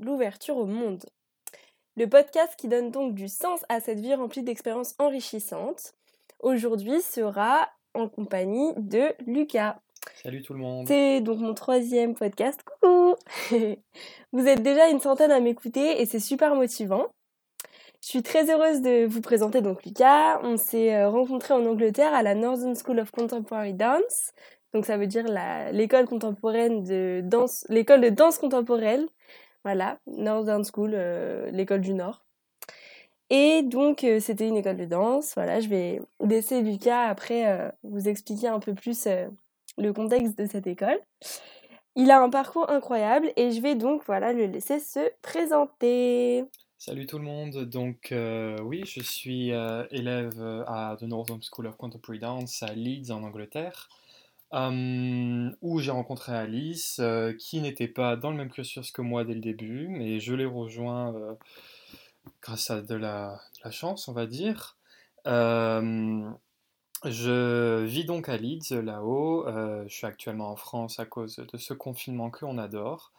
L'ouverture au monde. Le podcast qui donne donc du sens à cette vie remplie d'expériences enrichissantes, aujourd'hui sera en compagnie de Lucas. Salut tout le monde. C'est donc mon troisième podcast. Coucou Vous êtes déjà une centaine à m'écouter et c'est super motivant. Je suis très heureuse de vous présenter donc Lucas. On s'est euh, rencontrés en Angleterre à la Northern School of Contemporary Dance. Donc ça veut dire l'école contemporaine de danse, l'école de danse contemporaine. Voilà, Northern School, euh, l'école du Nord. Et donc euh, c'était une école de danse. Voilà, je vais laisser Lucas après vous expliquer un peu plus le contexte de cette école. Il a un parcours incroyable et je vais donc voilà le laisser se présenter. Salut tout le monde, donc euh, oui, je suis euh, élève euh, à The Northern School of Contemporary Dance à Leeds en Angleterre, où j'ai rencontré Alice, qui n'était pas dans le même cursus que moi dès le début, mais je l'ai rejoint grâce à de la, la, chance, on va dire. je vis donc à Leeds, là-haut. je suis actuellement en France à cause de ce confinement qu'on adore.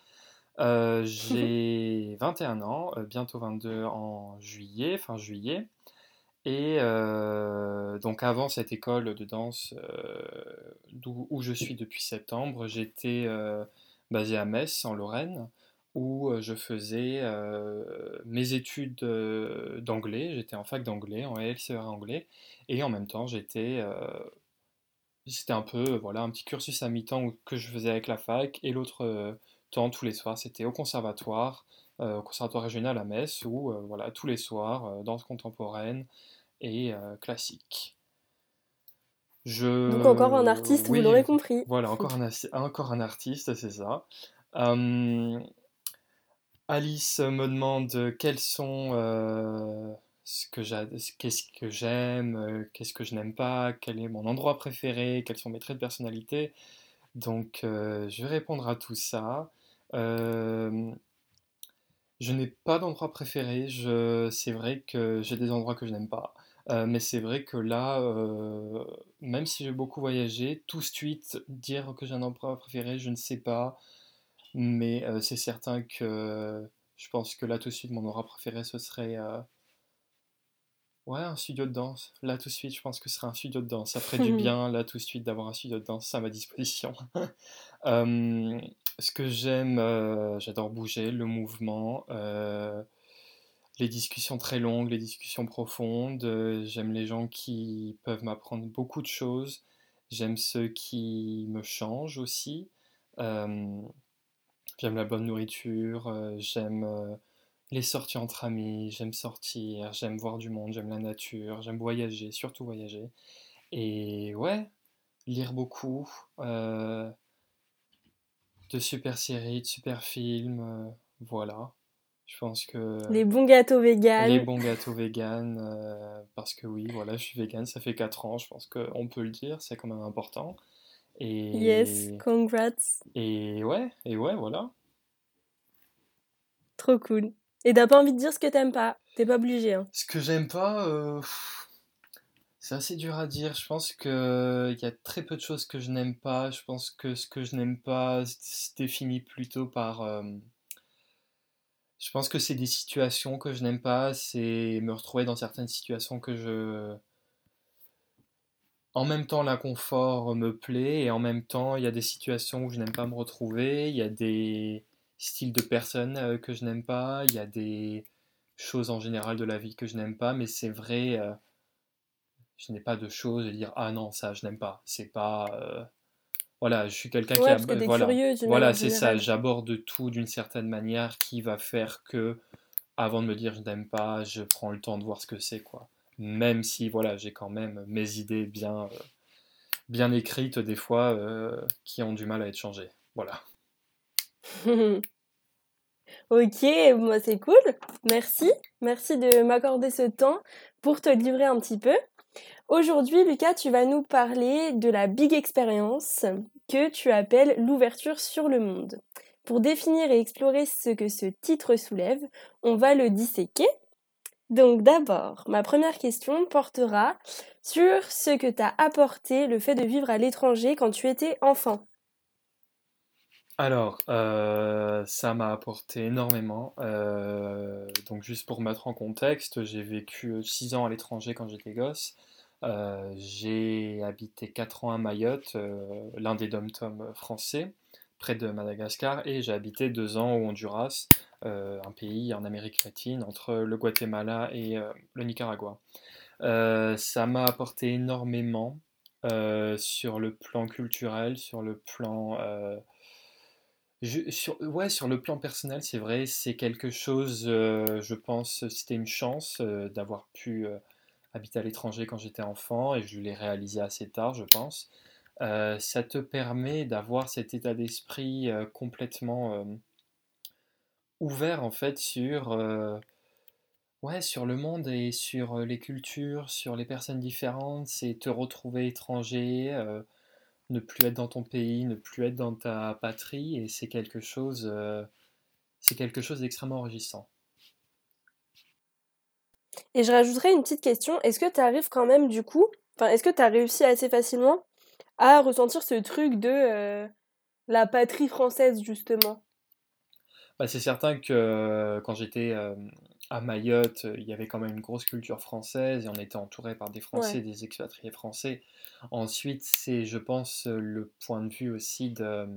Euh, j'ai 21 ans, euh, bientôt 22 en juillet, fin juillet. Et euh, donc avant cette école de danse où je suis depuis septembre, j'étais basé à Metz, en Lorraine, où je faisais mes études d'anglais. J'étais en fac d'anglais, en LCR anglais, et en même temps j'étais c'était un peu voilà un petit cursus à mi-temps que je faisais avec la fac et l'autre temps, tous les soirs, c'était au conservatoire, euh, au conservatoire régional à Metz, où euh, voilà, tous les soirs, euh, danse contemporaine et classique. Je... Donc encore un artiste, vous l'aurez compris. Voilà, encore un, encore un artiste, c'est ça. Alice me demande quels sont ce que qu'est-ce que j'aime, qu'est-ce que je n'aime pas, quel est mon endroit préféré, quels sont mes traits de personnalité. Donc je vais répondre à tout ça. Euh, je n'ai pas d'endroit préféré. Je, c'est vrai que j'ai des endroits que je n'aime pas. Euh, mais c'est vrai que là, euh, même si j'ai beaucoup voyagé, tout de suite dire que j'ai un endroit préféré, je ne sais pas. Mais c'est certain que je pense que là tout de suite, mon endroit préféré, ce serait ouais, un studio de danse. Là tout de suite, je pense que ce serait un studio de danse. Ça ferait du bien, là tout de suite, d'avoir un studio de danse à ma disposition. Ce que j'aime, euh, j'adore bouger, le mouvement, euh, les discussions très longues, les discussions profondes. Euh, j'aime les gens qui peuvent m'apprendre beaucoup de choses. J'aime ceux qui me changent aussi. j'aime la bonne nourriture. j'aime les sorties entre amis. J'aime sortir. J'aime voir du monde. J'aime la nature. J'aime voyager, surtout voyager. Et ouais, lire beaucoup de super séries, de super films, euh, voilà. Je pense que... Les bons gâteaux véganes. Les bons gâteaux véganes, euh, parce que oui, voilà, je suis vegan, ça fait 4 ans, je pense qu'on peut le dire, c'est quand même important. Et... Yes, congrats. Et ouais, et ouais, voilà. Trop cool. Et t'as pas envie de dire ce que t'aimes pas, t'es pas obligé. Hein. Ce que j'aime pas, euh, c'est assez dur à dire. Je pense qu'il y a très peu de choses que je n'aime pas. Je pense que ce que je n'aime pas se définit plutôt par... Euh, je pense que c'est des situations que je n'aime pas. C'est me retrouver dans certaines situations que je... En même temps, l'inconfort me plaît et en même temps, il y a des situations où je n'aime pas me retrouver. Il y a des styles de personnes euh, que je n'aime pas. Il y a des choses en général de la vie que je n'aime pas. Mais c'est vrai... Euh, je n'ai pas de choses à dire ah non ça je n'aime pas c'est pas euh, voilà je suis quelqu'un qui a voilà curieux, voilà c'est ça j'aborde tout d'une certaine manière qui va faire que avant de me dire je n'aime pas je prends le temps de voir ce que c'est quoi même si voilà j'ai quand même mes idées bien euh, bien écrites des fois euh, qui ont du mal à être changées voilà Ok, moi c'est cool. Merci. Merci de m'accorder ce temps pour te livrer un petit peu. Aujourd'hui, Lucas, tu vas nous parler de la big expérience que tu appelles l'ouverture sur le monde. Pour définir et explorer ce que ce titre soulève, on va le disséquer. Donc d'abord, ma première question portera sur ce que t'a apporté le fait de vivre à l'étranger quand tu étais enfant. Alors, euh, ça m'a apporté énormément. Euh, donc, juste pour mettre en contexte, j'ai vécu 6 ans à l'étranger quand j'étais gosse. Euh, j'ai habité 4 ans à Mayotte, l'un des dom-toms français, près de Madagascar, et j'ai habité 2 ans au Honduras, un pays en Amérique latine, entre le Guatemala et le Nicaragua. ça m'a apporté énormément sur le plan culturel, sur le plan ouais, sur le plan personnel, c'est vrai, c'est quelque chose, euh, je pense, c'était une chance euh, d'avoir pu euh, habiter à l'étranger quand j'étais enfant et je l'ai réalisé assez tard, je pense. ça te permet d'avoir cet état d'esprit complètement ouvert en fait sur, ouais, sur le monde et sur les cultures, sur les personnes différentes, c'est te retrouver étranger ne plus être dans ton pays, ne plus être dans ta patrie, et c'est quelque chose, euh, c'est quelque chose d'extrêmement enrichissant. Et je rajouterais une petite question. Est-ce que tu arrives quand même du coup, enfin, est-ce que tu as réussi assez facilement à ressentir ce truc de euh, la patrie française justement? Bah, C'est certain que euh, quand j'étais à Mayotte, il y avait quand même une grosse culture française et on était entouré par des Français, des expatriés français. Ensuite, c'est, je pense, le point de vue aussi de,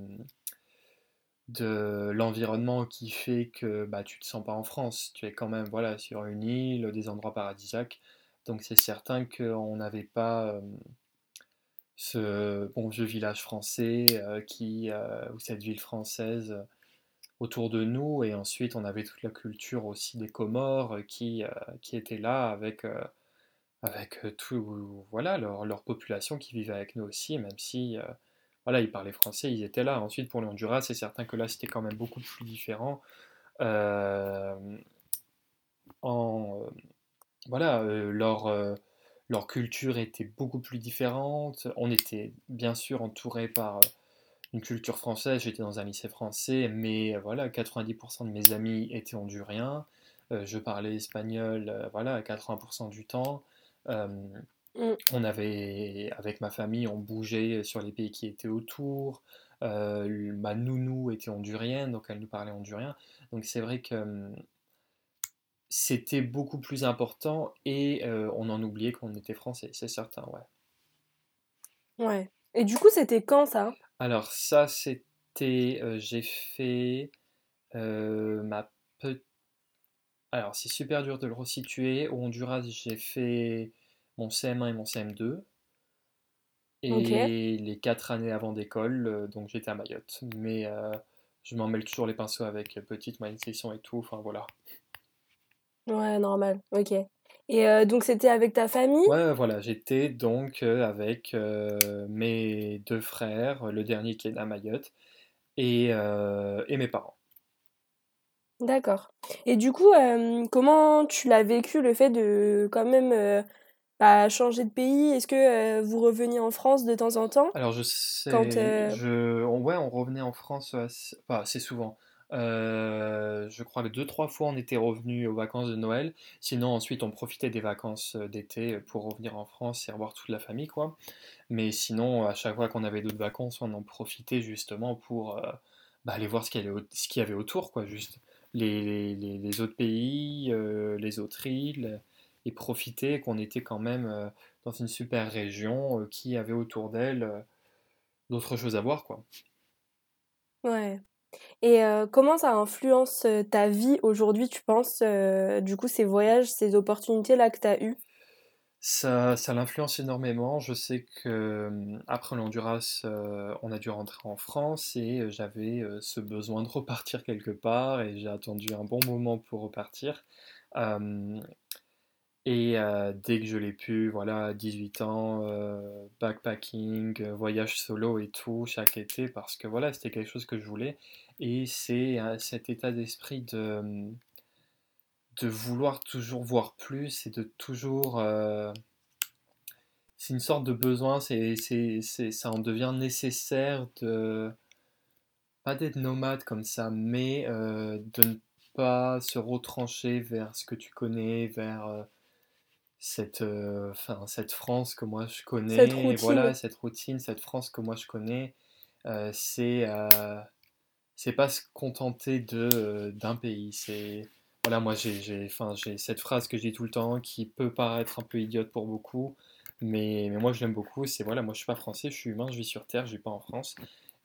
de l'environnement qui fait que bah, tu te sens pas en France. Tu es quand même voilà, sur une île, des endroits paradisiaques. Donc c'est certain qu'on n'avait pas ce bon vieux village français euh, qui, euh, ou cette ville française autour de nous. Et ensuite, on avait toute la culture aussi des Comores euh, qui, euh, qui était là avec, euh, avec tout, voilà, leur, leur, population qui vivait avec nous aussi, même si voilà, ils parlaient français, ils étaient là. Ensuite, pour le Honduras, c'est certain que là, c'était quand même beaucoup plus différent. en, voilà, leur, leur culture était beaucoup plus différente. On était bien sûr entouré par une culture française, j'étais dans un lycée français, mais euh, voilà, 90% de mes amis étaient honduriens, euh, je parlais espagnol, euh, voilà, 80% du temps. Mm. On avait, avec ma famille, on bougeait sur les pays qui étaient autour. ma nounou était hondurienne, donc elle nous parlait hondurien. Donc c'est vrai que c'était beaucoup plus important et on en oubliait qu'on était français, c'est certain, ouais. Ouais. Et du coup, c'était quand ça? Alors ça, c'était, euh, j'ai fait euh, ma petite... Alors c'est super dur de le resituer. Au Honduras, j'ai fait mon CM1 et mon CM2. Et les quatre années avant d'école, euh, donc j'étais à Mayotte. Mais je m'en mêle toujours les pinceaux avec petite, section et tout. Enfin voilà. Ouais, normal. Ok. Et euh, donc c'était avec ta famille? Ouais, voilà, j'étais donc euh, avec euh, mes deux frères, le dernier qui est à Mayotte, et, et mes parents. D'accord. Et du coup, comment tu l'as vécu le fait de quand même bah, changer de pays? Est-ce que vous reveniez en France de temps en temps? Alors je sais, je, ouais, on revenait en France assez, assez souvent. Euh, je crois que deux, trois fois on était revenu aux vacances de Noël. Sinon, ensuite, on profitait des vacances euh, d'été pour revenir en France et revoir toute la famille, quoi. Mais sinon, à chaque fois qu'on avait d'autres vacances, on en profitait justement pour euh, bah, aller voir ce qu'il y, avait autour, quoi, juste. Les, les, autres pays, les autres îles, et profiter qu'on était quand même dans une super région qui avait autour d'elle d'autres choses à voir, quoi. Ouais. Et comment ça influence ta vie aujourd'hui, tu penses, du coup, ces voyages, ces opportunités-là que tu as eues? Ça, ça l'influence énormément. Je sais que après l'Honduras, on a dû rentrer en France et j'avais ce besoin de repartir quelque part et j'ai attendu un bon moment pour repartir. Et dès que je l'ai pu, voilà, 18 ans, backpacking, voyage solo et tout, chaque été, parce que voilà, c'était quelque chose que je voulais. Et c'est cet état d'esprit de, de vouloir toujours voir plus et de toujours... c'est une sorte de besoin, ça en devient nécessaire de... Pas d'être nomade comme ça, mais de ne pas se retrancher vers ce que tu connais, vers cette, euh, cette France que moi je connais, cette voilà, cette routine, cette France que moi je connais, euh, c'est, euh, c'est pas se contenter de d'un pays. C'est voilà, moi j'ai j'ai enfin, j'ai cette phrase que je dis tout le temps qui peut paraître un peu idiote pour beaucoup, mais, mais moi je l'aime beaucoup. C'est voilà, moi je suis pas français, je suis humain, je vis sur Terre, je vis pas en France.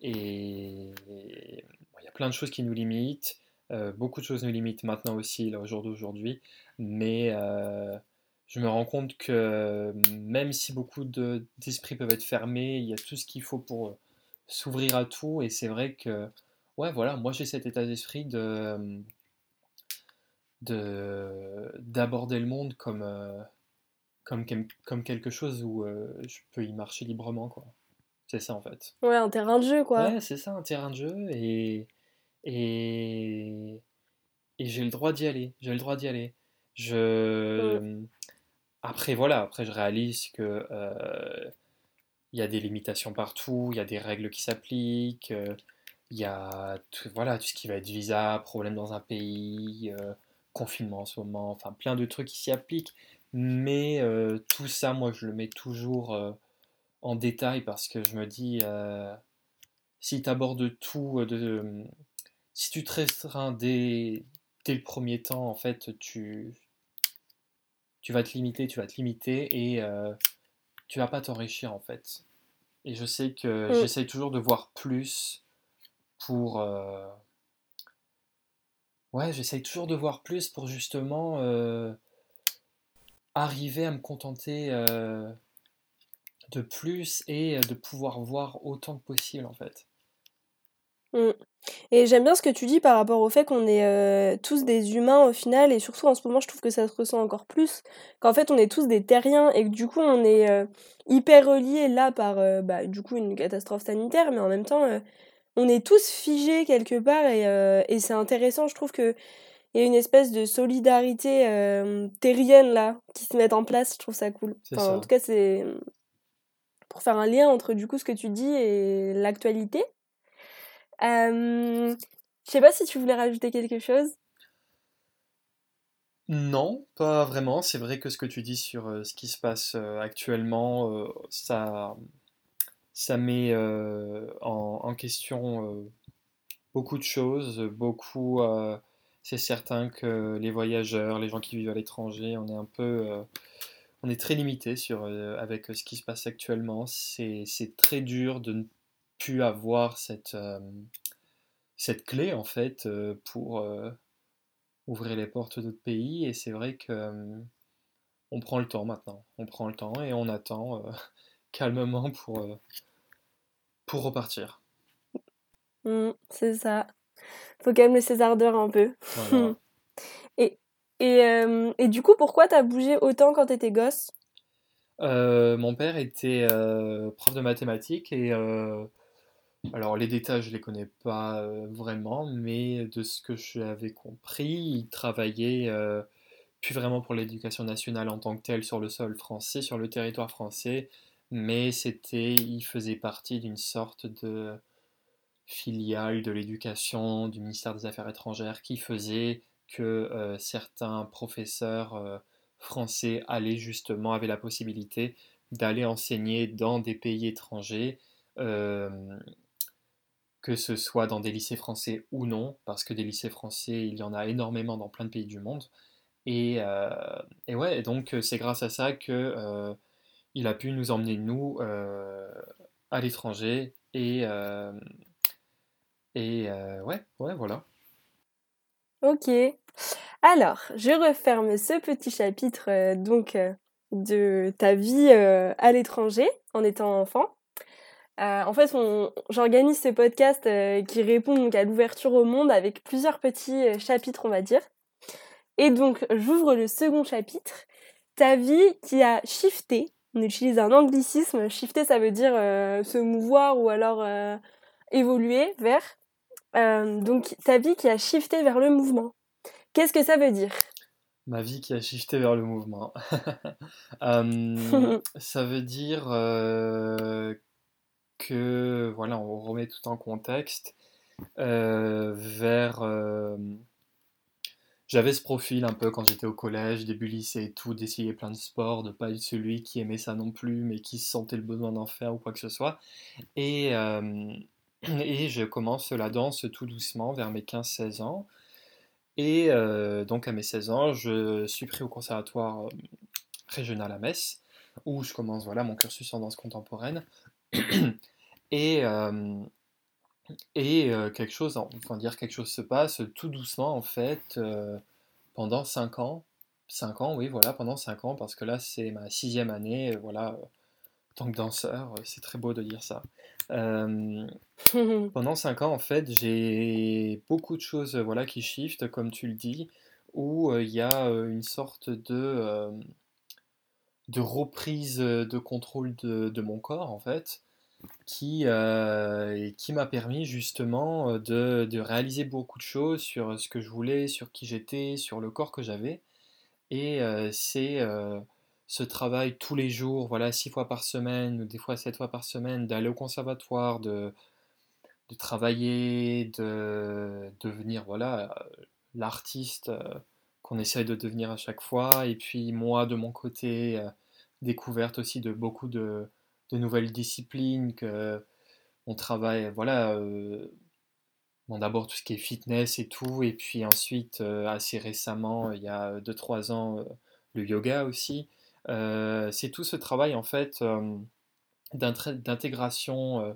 Et il y a plein de choses qui nous limitent. euh, beaucoup de choses nous limitent maintenant aussi, là, au jour d'aujourd'hui. Mais euh, je me rends compte que même si beaucoup de- d'esprits peuvent être fermés, il y a tout ce qu'il faut pour euh, s'ouvrir à tout. Et c'est vrai que, ouais, voilà, moi j'ai cet état d'esprit de, de, d'aborder le monde comme, euh, comme, quelque chose où euh, je peux y marcher librement, quoi. C'est ça en fait. Ouais, un terrain de jeu, quoi. Ouais, c'est ça, un terrain de jeu et, et, et j'ai le droit d'y aller. J'ai le droit d'y aller. Mm. Je... Après, voilà, après je réalise que euh, il y a des limitations partout, il y a des règles qui s'appliquent, euh, il y a tout, voilà, tout ce qui va être visa, problème dans un pays, euh, confinement en ce moment, enfin plein de trucs qui s'y appliquent. Mais tout ça, moi, je le mets toujours en détail parce que je me dis, si tu abordes tout, si tu te restreins dès, dès le premier temps, en fait, tu, tu vas te limiter, tu vas te limiter et euh, tu vas pas t'enrichir, en fait. Et je sais que Mm. j'essaye toujours de voir plus pour... euh, Ouais, j'essaye toujours de voir plus pour justement euh, arriver à me contenter de plus et de pouvoir voir autant que possible, en fait. Mm. Et j'aime bien ce que tu dis par rapport au fait qu'on est euh, tous des humains au final, et surtout en ce moment, je trouve que ça se ressent encore plus, qu'en fait on est tous des terriens et que du coup on est euh, hyper reliés là par euh, bah, du coup une catastrophe sanitaire, mais en même temps on est tous figés quelque part et, et c'est intéressant, je trouve que il y a une espèce de solidarité terrienne là qui se met en place, je trouve ça cool. En tout cas, c'est pour faire un lien entre du coup ce que tu dis et l'actualité. Euh, je sais pas si tu voulais rajouter quelque chose. Non, pas vraiment. C'est vrai que ce que tu dis sur euh, ce qui se passe euh, actuellement, euh, ça, ça met en, question beaucoup de choses. Beaucoup, c'est certain que les voyageurs, les gens qui vivent à l'étranger, on est un peu, on est très limité sur avec ce qui se passe actuellement. C'est, c'est très dur de ne plus avoir cette, euh, cette clé en fait euh, pour euh, ouvrir les portes d'autres pays. Et c'est vrai que on prend le temps maintenant. On prend le temps et on attend calmement pour, pour repartir. Mm, c'est ça. Faut quand même laisser ses ardeurs un peu. Voilà. Et, et, et du coup, pourquoi t'as bougé autant quand t'étais gosse? Euh, mon père était euh, prof de mathématiques et euh, alors les détails je les connais pas vraiment, mais de ce que j'avais compris, il travaillait plus vraiment pour l'éducation nationale en tant que telle sur le sol français, sur le territoire français, mais c'était, il faisait partie d'une sorte de filiale de l'éducation du ministère des Affaires étrangères qui faisait que certains professeurs français allaient justement, avaient la possibilité d'aller enseigner dans des pays étrangers, que ce soit dans des lycées français ou non, parce que des lycées français, il y en a énormément dans plein de pays du monde. Et, euh, et ouais, donc euh, c'est grâce à ça que euh, il a pu nous emmener, nous, euh, à l'étranger. Et, et ouais, ouais, voilà. Ok. Alors, je referme ce petit chapitre donc de ta vie à l'étranger en étant enfant. Euh, en fait, j'organise ce podcast euh, qui répond donc à l'ouverture au monde avec plusieurs petits euh, chapitres, on va dire. Et donc, j'ouvre le second chapitre. Ta vie qui a shifté. On utilise un anglicisme. Shifter, ça veut dire se mouvoir ou alors évoluer vers. Donc, ta vie qui a shifté vers le mouvement. Qu'est-ce que ça veut dire? Ma vie qui a shifté vers le mouvement. Ça veut dire que, voilà, on remet tout en contexte, euh, vers... euh, j'avais ce profil un peu quand j'étais au collège, début lycée et tout, d'essayer plein de sports, de pas être celui qui aimait ça non plus, mais qui sentait le besoin d'en faire ou quoi que ce soit. Et, euh, et je commence la danse tout doucement vers mes 15-16 ans. Et donc à mes 16 ans, je suis pris au conservatoire régional à Metz, où je commence voilà, mon cursus en danse contemporaine. et et quelque chose, enfin dire quelque chose se passe tout doucement en fait pendant 5 ans. 5 ans, oui, voilà, pendant 5 ans, parce que là c'est ma sixième année, voilà, tant que danseur, c'est très beau de dire ça. pendant 5 ans, en fait, j'ai beaucoup de choses voilà, qui shiftent, comme tu le dis, où il y a une sorte de, de reprise de contrôle de, mon corps, en fait, qui, qui m'a permis justement de, de, réaliser beaucoup de choses sur ce que je voulais, sur qui j'étais, sur le corps que j'avais. Et c'est ce travail tous les jours, voilà, six fois par semaine, ou des fois sept fois par semaine, d'aller au conservatoire, de, de travailler, de devenir voilà, l'artiste euh, qu'on essaye de devenir à chaque fois. Et puis moi, de mon côté, euh, découverte aussi de beaucoup de, nouvelles disciplines, que on travaille, voilà, euh, d'abord tout ce qui est fitness et tout, et puis ensuite, assez récemment, il y a 2-3 ans, le yoga aussi. Euh, c'est tout ce travail en fait euh, d'intégration euh,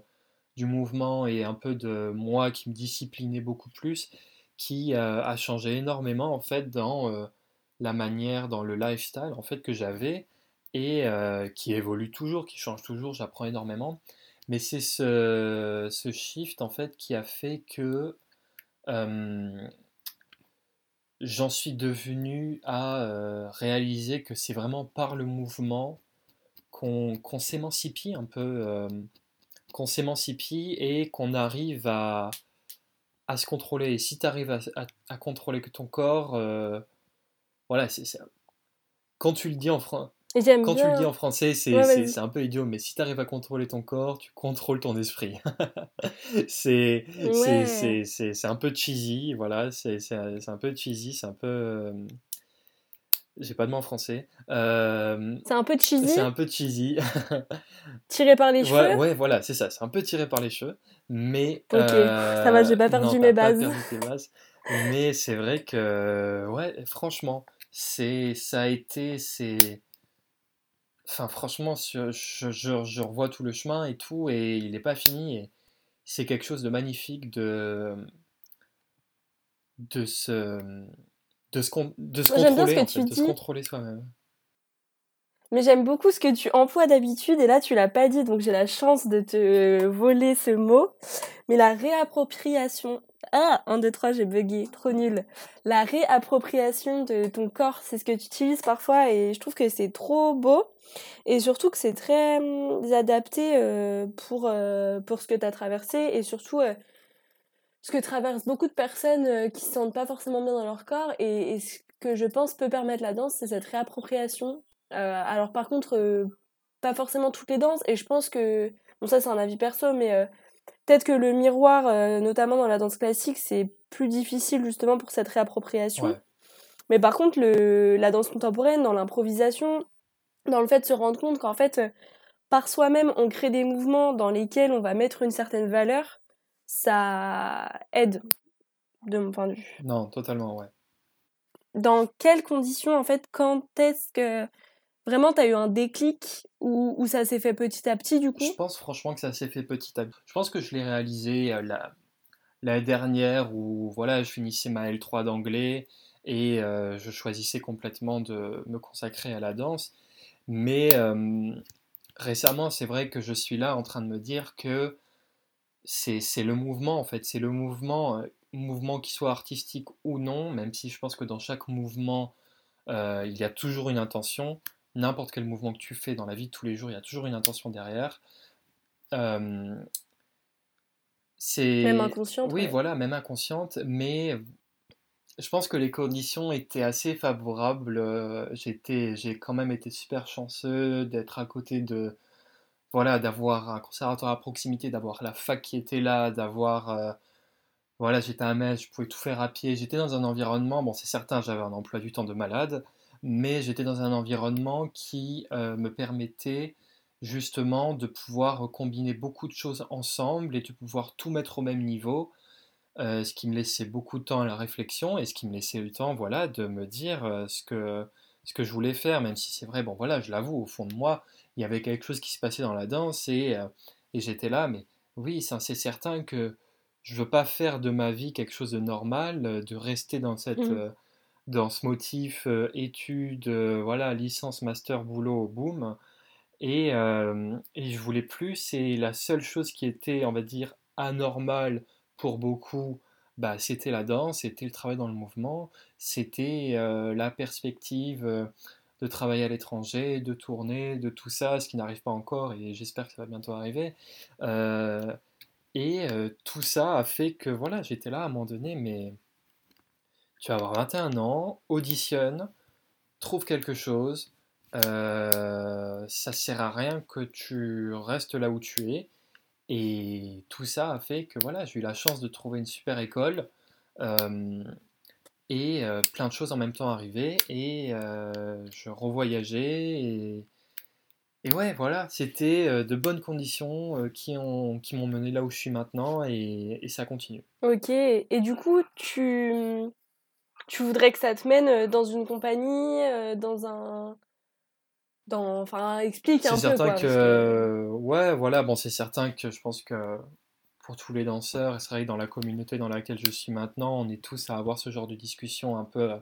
du mouvement et un peu de moi qui me disciplinait beaucoup plus qui a changé énormément en fait dans la manière, dans le lifestyle en fait que j'avais et qui évolue toujours, qui change toujours, j'apprends énormément. Mais c'est ce, ce, shift en fait qui a fait que j'en suis devenu à euh, réaliser que c'est vraiment par le mouvement qu'on s'émancipie un peu, euh, qu'on s'émancipie et qu'on arrive à, à, se contrôler. Et si tu arrives à, à, contrôler que ton corps, euh, voilà, c'est quand tu le dis en français. Quand tu le dis en français, c'est un peu idiot, mais si tu arrives à contrôler ton corps, tu contrôles ton esprit. c'est un peu cheesy, voilà, c'est un peu cheesy, c'est un peu... Euh, j'ai pas de mot en français. Euh, c'est un peu cheesy C'est un peu cheesy. tiré par les cheveux Ouais, voilà, c'est ça, c'est un peu tiré par les cheveux, mais... Ok, ça va, j'ai pas perdu mes bases. Pas perdu tes bases. mais c'est vrai que, ouais, franchement, c'est ça a été... c'est Enfin, franchement, je, je, revois tout le chemin et tout, et il n'est pas fini. Et c'est quelque chose de magnifique de, de se, de se, de se contrôler, de se contrôler soi-même. Mais j'aime beaucoup ce que tu emploies d'habitude, et là tu l'as pas dit, donc j'ai la chance de te voler ce mot. Mais la réappropriation. Ah, 1, 2, 3, j'ai bugué, trop nul. La réappropriation de ton corps, c'est ce que tu utilises parfois, et je trouve que c'est trop beau. Et surtout que c'est très hum, adapté euh, pour, euh, pour ce que tu as traversé et surtout euh, ce que traversent beaucoup de personnes qui se sentent pas forcément bien dans leur corps. Et, ce que je pense peut permettre la danse, c'est cette réappropriation. alors par contre, pas forcément toutes les danses. Et je pense que, bon ça c'est un avis perso, mais peut-être que le miroir, notamment dans la danse classique, c'est plus difficile justement pour cette réappropriation. Mais par contre, le, la danse contemporaine, dans l'improvisation, dans le fait de se rendre compte qu'en fait, euh, par soi-même, on crée des mouvements dans lesquels on va mettre une certaine valeur, ça aide, de mon point de vue. Non, totalement, ouais. Dans quelles conditions, en fait, quand est-ce que vraiment tu as eu un déclic ou, ça s'est fait petit à petit, du coup? Je pense franchement que ça s'est fait petit à petit. Je pense que je l'ai réalisé euh, la, dernière où voilà, je finissais ma L3 d'anglais et euh, je choisissais complètement de me consacrer à la danse. Mais récemment, c'est vrai que je suis là en train de me dire que c'est le mouvement, en fait. C'est le mouvement, mouvement qui soit artistique ou non, même si je pense que dans chaque mouvement, il y a toujours une intention. N'importe quel mouvement que tu fais dans la vie de tous les jours, il y a toujours une intention derrière. c'est même inconsciente. Oui, voilà, même inconsciente, mais je pense que les conditions étaient assez favorables. Euh, j'étais, j'ai quand même été super chanceux d'être à côté de, voilà, d'avoir un conservatoire à proximité, d'avoir la fac qui était là, d'avoir, euh, voilà, j'étais à Metz, je pouvais tout faire à pied. J'étais dans un environnement, bon, c'est certain, j'avais un emploi du temps de malade, mais j'étais dans un environnement qui euh, me permettait justement de pouvoir combiner beaucoup de choses ensemble et de pouvoir tout mettre au même niveau, euh, ce qui me laissait beaucoup de temps à la réflexion et ce qui me laissait le temps, voilà, de me dire ce que, ce que je voulais faire, même si c'est vrai, bon voilà, je l'avoue, au fond de moi, il y avait quelque chose qui se passait dans la danse et, euh, et j'étais là, mais oui, c'est certain que je veux pas faire de ma vie quelque chose de normal, de rester dans cette... Mmh. dans ce motif études, voilà, licence, master, boulot, boum. Et, euh, et je voulais plus, c'est la seule chose qui était, on va dire, anormale pour beaucoup, bah, c'était la danse, c'était le travail dans le mouvement, c'était euh, la perspective euh, de travailler à l'étranger, de tourner, de tout ça, ce qui n'arrive pas encore et j'espère que ça va bientôt arriver. et tout ça a fait que voilà, j'étais là à un moment donné, mais tu vas avoir 21 ans, auditionne, trouve quelque chose, euh, ça sert à rien que tu restes là où tu es. Et tout ça a fait que voilà, j'ai eu la chance de trouver une super école euh, et euh, plein de choses en même temps arrivaient et je revoyageais et, et ouais, voilà, c'était de bonnes conditions qui ont qui m'ont mené là où je suis maintenant et, et ça continue. Ok, et du coup, tu, tu voudrais que ça te mène dans une compagnie, dans un Enfin, explique un peu. C'est certain que... Ouais, voilà, bon, c'est certain que je pense que pour tous les danseurs, et c'est vrai que dans la communauté dans laquelle je suis maintenant, on est tous à avoir ce genre de discussion un peu...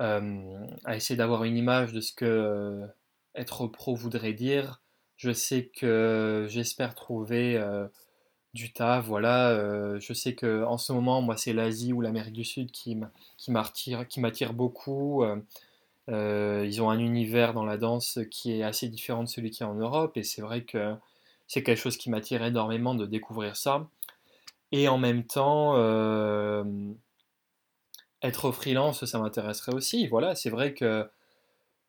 Euh, à essayer d'avoir une image de ce que euh, être pro voudrait dire. Je sais que j'espère trouver euh, du taf, voilà. je sais que en ce moment, moi, c'est l'Asie ou l'Amérique du Sud qui m'attire beaucoup. Euh, ils ont un univers dans la danse qui est assez différent de celui qui est en Europe, et c'est vrai que c'est quelque chose qui m'attire énormément de découvrir ça. Et en même temps, euh, être freelance, ça m'intéresserait aussi. Voilà, c'est vrai que.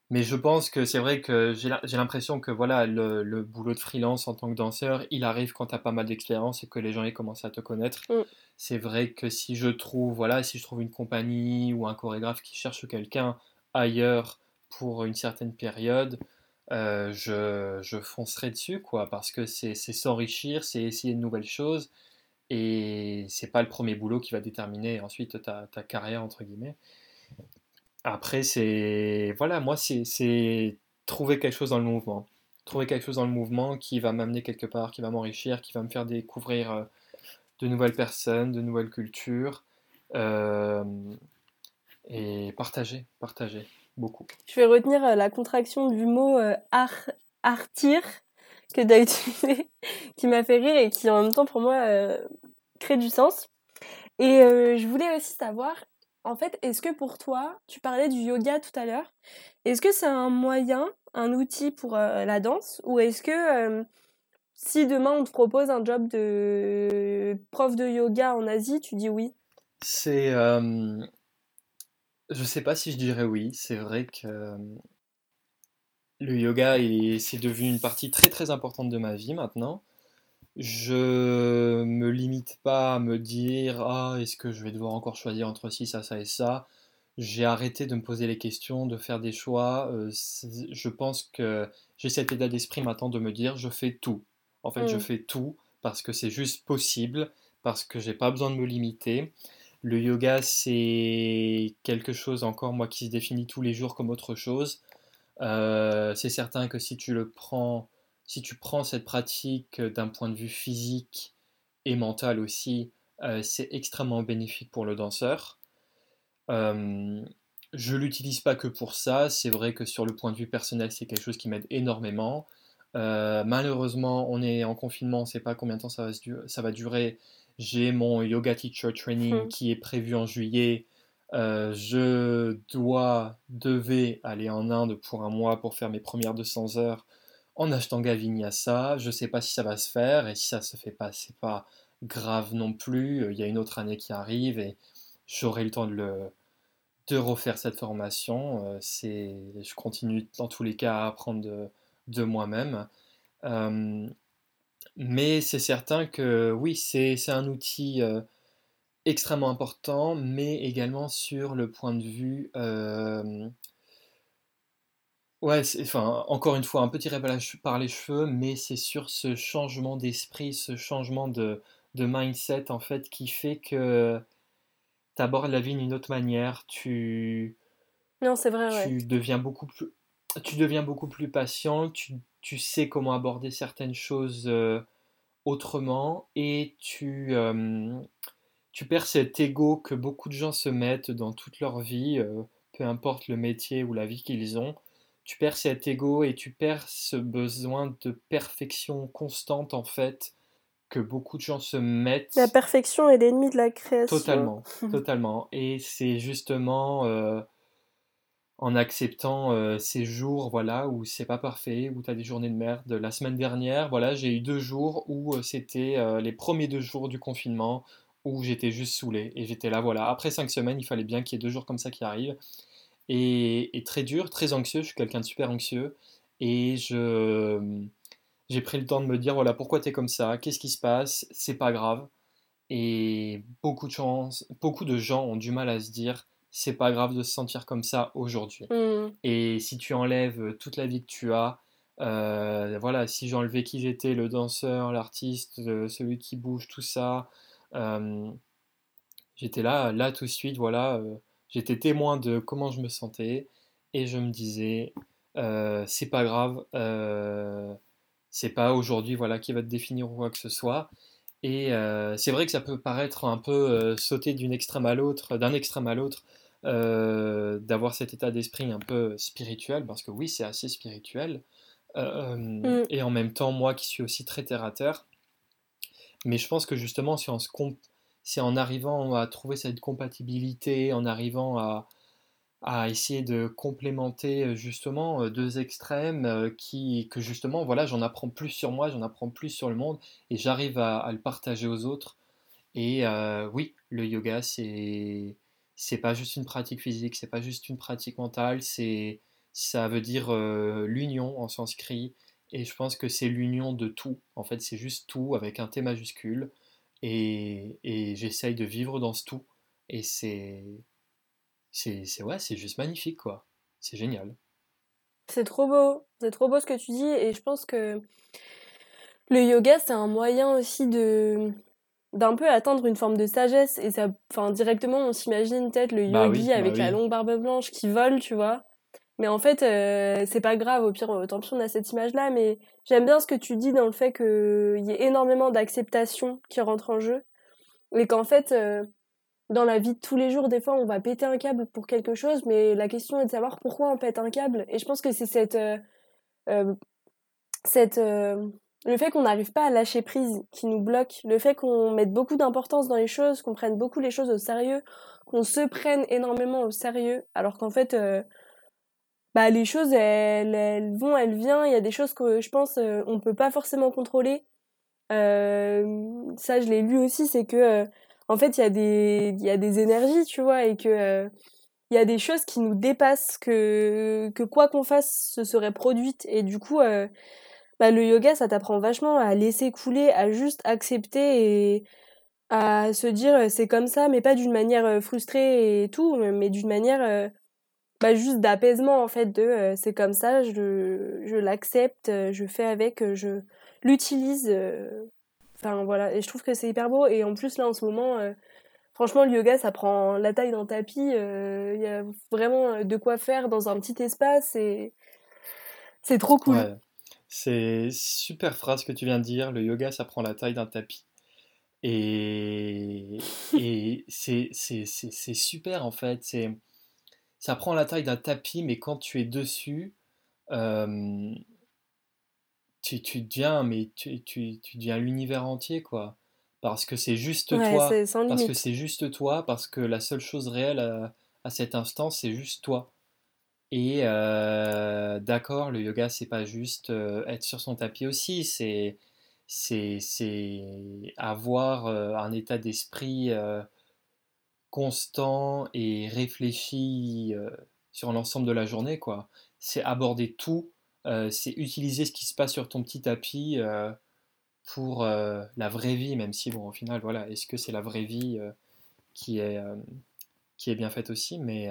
Mais je pense que c'est vrai que j'ai l'impression que voilà, le, boulot de freelance en tant que danseur, il arrive quand tu as pas mal d'expérience et que les gens aient commencé à te connaître. Mm. C'est vrai que si je trouve, voilà, si je trouve une compagnie ou un chorégraphe qui cherche quelqu'un ailleurs pour une certaine période, euh, je, je, foncerai dessus, quoi, parce que c'est s'enrichir, c'est essayer de nouvelles choses, et c'est pas le premier boulot qui va déterminer ensuite ta, ta carrière, entre guillemets. Après, c'est. Voilà, moi, c'est trouver quelque chose dans le mouvement. Trouver quelque chose dans le mouvement qui va m'amener quelque part, qui va m'enrichir, qui va me faire découvrir euh, de nouvelles personnes, de nouvelles cultures. Euh, et partager, partager, beaucoup. Je vais retenir euh, la contraction du mot euh, artir que tu as utilisé, qui m'a fait rire et qui en même temps pour moi euh, crée du sens. Et je voulais aussi savoir, en fait, est-ce que pour toi, tu parlais du yoga tout à l'heure, est-ce que c'est un moyen, un outil pour la danse, ou est-ce que si demain on te propose un job de prof de yoga en Asie, tu dis oui? C'est je sais pas si je dirais oui. C'est vrai que euh, le yoga, c'est devenu une partie très très importante de ma vie maintenant. Je me limite pas à me dire ah est-ce que je vais devoir encore choisir entre ci ça ça et ça. J'ai arrêté de me poser les questions, de faire des choix. Euh, je pense que j'ai cet état d'esprit maintenant de me dire je fais tout. En fait, je mm. fais tout parce que c'est juste possible, parce que j'ai pas besoin de me limiter. Le yoga, c'est quelque chose encore, moi, qui se définit tous les jours comme autre chose. Euh, c'est certain que si tu le prends, si tu prends cette pratique d'un point de vue physique et mental aussi, euh, c'est extrêmement bénéfique pour le danseur. Euh, je l'utilise pas que pour ça. C'est vrai que sur le point de vue personnel, c'est quelque chose qui m'aide énormément. malheureusement, on est en confinement, on ne sait pas combien de temps ça va durer. J'ai mon yoga teacher training hmm. qui est prévu en juillet. Euh, je dois, devais aller en Inde pour un mois pour faire mes premières 200 heures en achetant Vinyasa. Je ne sais pas si ça va se faire et si ça se fait pas, c'est pas grave non plus. Il y a une autre année qui arrive et j'aurai le temps de, le, de refaire cette formation. Euh, c'est, je continue dans tous les cas à apprendre de, de moi-même. Euh, mais c'est certain que oui, c'est un outil euh, extrêmement important, mais également sur le point de vue euh, Ouais, enfin, encore une fois, un peu tiré par, les cheveux, mais c'est sur ce changement d'esprit, ce changement de, de mindset, en fait, qui fait que tu abordes la vie d'une autre manière, tu, Non, c'est vrai, ouais. tu deviens beaucoup plus, tu deviens beaucoup plus patient, tu, tu sais comment aborder certaines choses euh, autrement, et tu, euh, tu perds cet ego que beaucoup de gens se mettent dans toute leur vie, euh, peu importe le métier ou la vie qu'ils ont. Tu perds cet ego et tu perds ce besoin de perfection constante en fait que beaucoup de gens se mettent. La perfection est l'ennemi de la création. Totalement, totalement. Et c'est justement euh, en acceptant euh, ces jours voilà, où c'est pas parfait, où tu as des journées de merde. La semaine dernière, voilà, j'ai eu deux jours où euh, c'était les premiers deux jours du confinement où j'étais juste saoulé. Et j'étais là, voilà. Après cinq semaines, il fallait bien qu'il y ait deux jours comme ça qui arrivent. Et, très dur, très anxieux. Je suis quelqu'un de super anxieux. Et je j'ai pris le temps de me dire, voilà, pourquoi tu es comme ça? Qu'est-ce qui se passe? C'est pas grave. Et beaucoup de, chance, beaucoup de gens ont du mal à se dire, c'est pas grave de se sentir comme ça aujourd'hui. Hmm. Et si tu enlèves toute la vie que tu as, euh, voilà, si j'enlevais qui j'étais, le danseur, l'artiste, celui qui bouge, tout ça, euh, j'étais là, là tout de suite, voilà, euh, j'étais témoin de comment je me sentais et je me disais, c'est pas grave, c'est pas aujourd'hui voilà qui va te définir ou quoi que ce soit. Et c'est vrai que ça peut paraître un peu sauter d'une extrême à l'autre, d'un extrême à l'autre, d'avoir cet état d'esprit un peu spirituel, parce que oui, c'est assez spirituel. Mm. Et en même temps, moi qui suis aussi très terre à terre, mais je pense que justement, si on se c'est en arrivant à trouver cette compatibilité, en arrivant à, à essayer de complémenter justement deux extrêmes qui que justement voilà j'en apprends plus sur moi j'en apprends plus sur le monde et j'arrive à, le partager aux autres et oui le yoga c'est c'est pas juste une pratique physique c'est pas juste une pratique mentale c'est ça veut dire l'union en sanskrit et je pense que c'est l'union de tout en fait c'est juste tout avec un T majuscule et, j'essaye de vivre dans ce tout et c'est c'est ouais, c'est juste magnifique, quoi. C'est génial. C'est trop beau, c'est trop beau ce que tu dis et je pense que le yoga c'est un moyen aussi de d'un peu atteindre une forme de sagesse et ça enfin directement on s'imagine peut-être le Bah yogi oui, bah avec la longue barbe blanche qui vole, tu vois. Mais en fait euh, c'est pas grave, au pire euh, tant pis on a cette image là mais j'aime bien ce que tu dis dans le fait qu'il y ait énormément d'acceptation qui rentre en jeu et qu'en fait euh, dans la vie de tous les jours, des fois, on va péter un câble pour quelque chose, mais la question est de savoir pourquoi on pète un câble. Et je pense que c'est cette, euh, euh, cette, euh, le fait qu'on n'arrive pas à lâcher prise qui nous bloque, le fait qu'on mette beaucoup d'importance dans les choses, qu'on prenne beaucoup les choses au sérieux, qu'on se prenne énormément au sérieux, alors qu'en fait, bah, les choses, elles, elles vont, elles viennent. Il y a des choses que je pense on ne peut pas forcément contrôler. ça, je l'ai lu aussi, c'est que en fait, il y, a des, y a des énergies, tu vois, et que euh, il y a des choses qui nous dépassent, que, que quoi qu'on fasse, ce serait produite. Et du coup, euh, bah, le yoga, ça t'apprend vachement à laisser couler, à juste accepter et à se dire euh, c'est comme ça, mais pas d'une manière frustrée et tout, mais d'une manière bah, juste d'apaisement, en fait, de c'est comme ça, je, je l'accepte, je fais avec, je l'utilise Enfin voilà, et je trouve que c'est hyper beau. Et en plus là en ce moment, euh, franchement le yoga ça prend la taille d'un tapis. Euh, il y a vraiment euh, de quoi faire dans un petit espace et c'est trop cool. C'est super phrase que tu viens de dire. Le yoga ça prend la taille d'un tapis. Et, et c'est super en fait. C'est, ça prend la taille d'un tapis, mais quand tu es dessus, tu, tu deviens, mais tu, tu, tu deviens l'univers entier, quoi. Parce que c'est juste Ouais, toi. Parce que c'est juste toi. Parce que la seule chose réelle à, à cet instant, c'est juste toi. Et euh, d'accord, le yoga, c'est pas juste euh, être sur son tapis aussi. C'est, avoir euh, un état d'esprit constant et réfléchi sur l'ensemble de la journée, quoi. C'est aborder tout, c'est utiliser ce qui se passe sur ton petit tapis pour la vraie vie, même si, bon, au final, voilà, est-ce que c'est la vraie vie qui est, qui est bien faite aussi, mais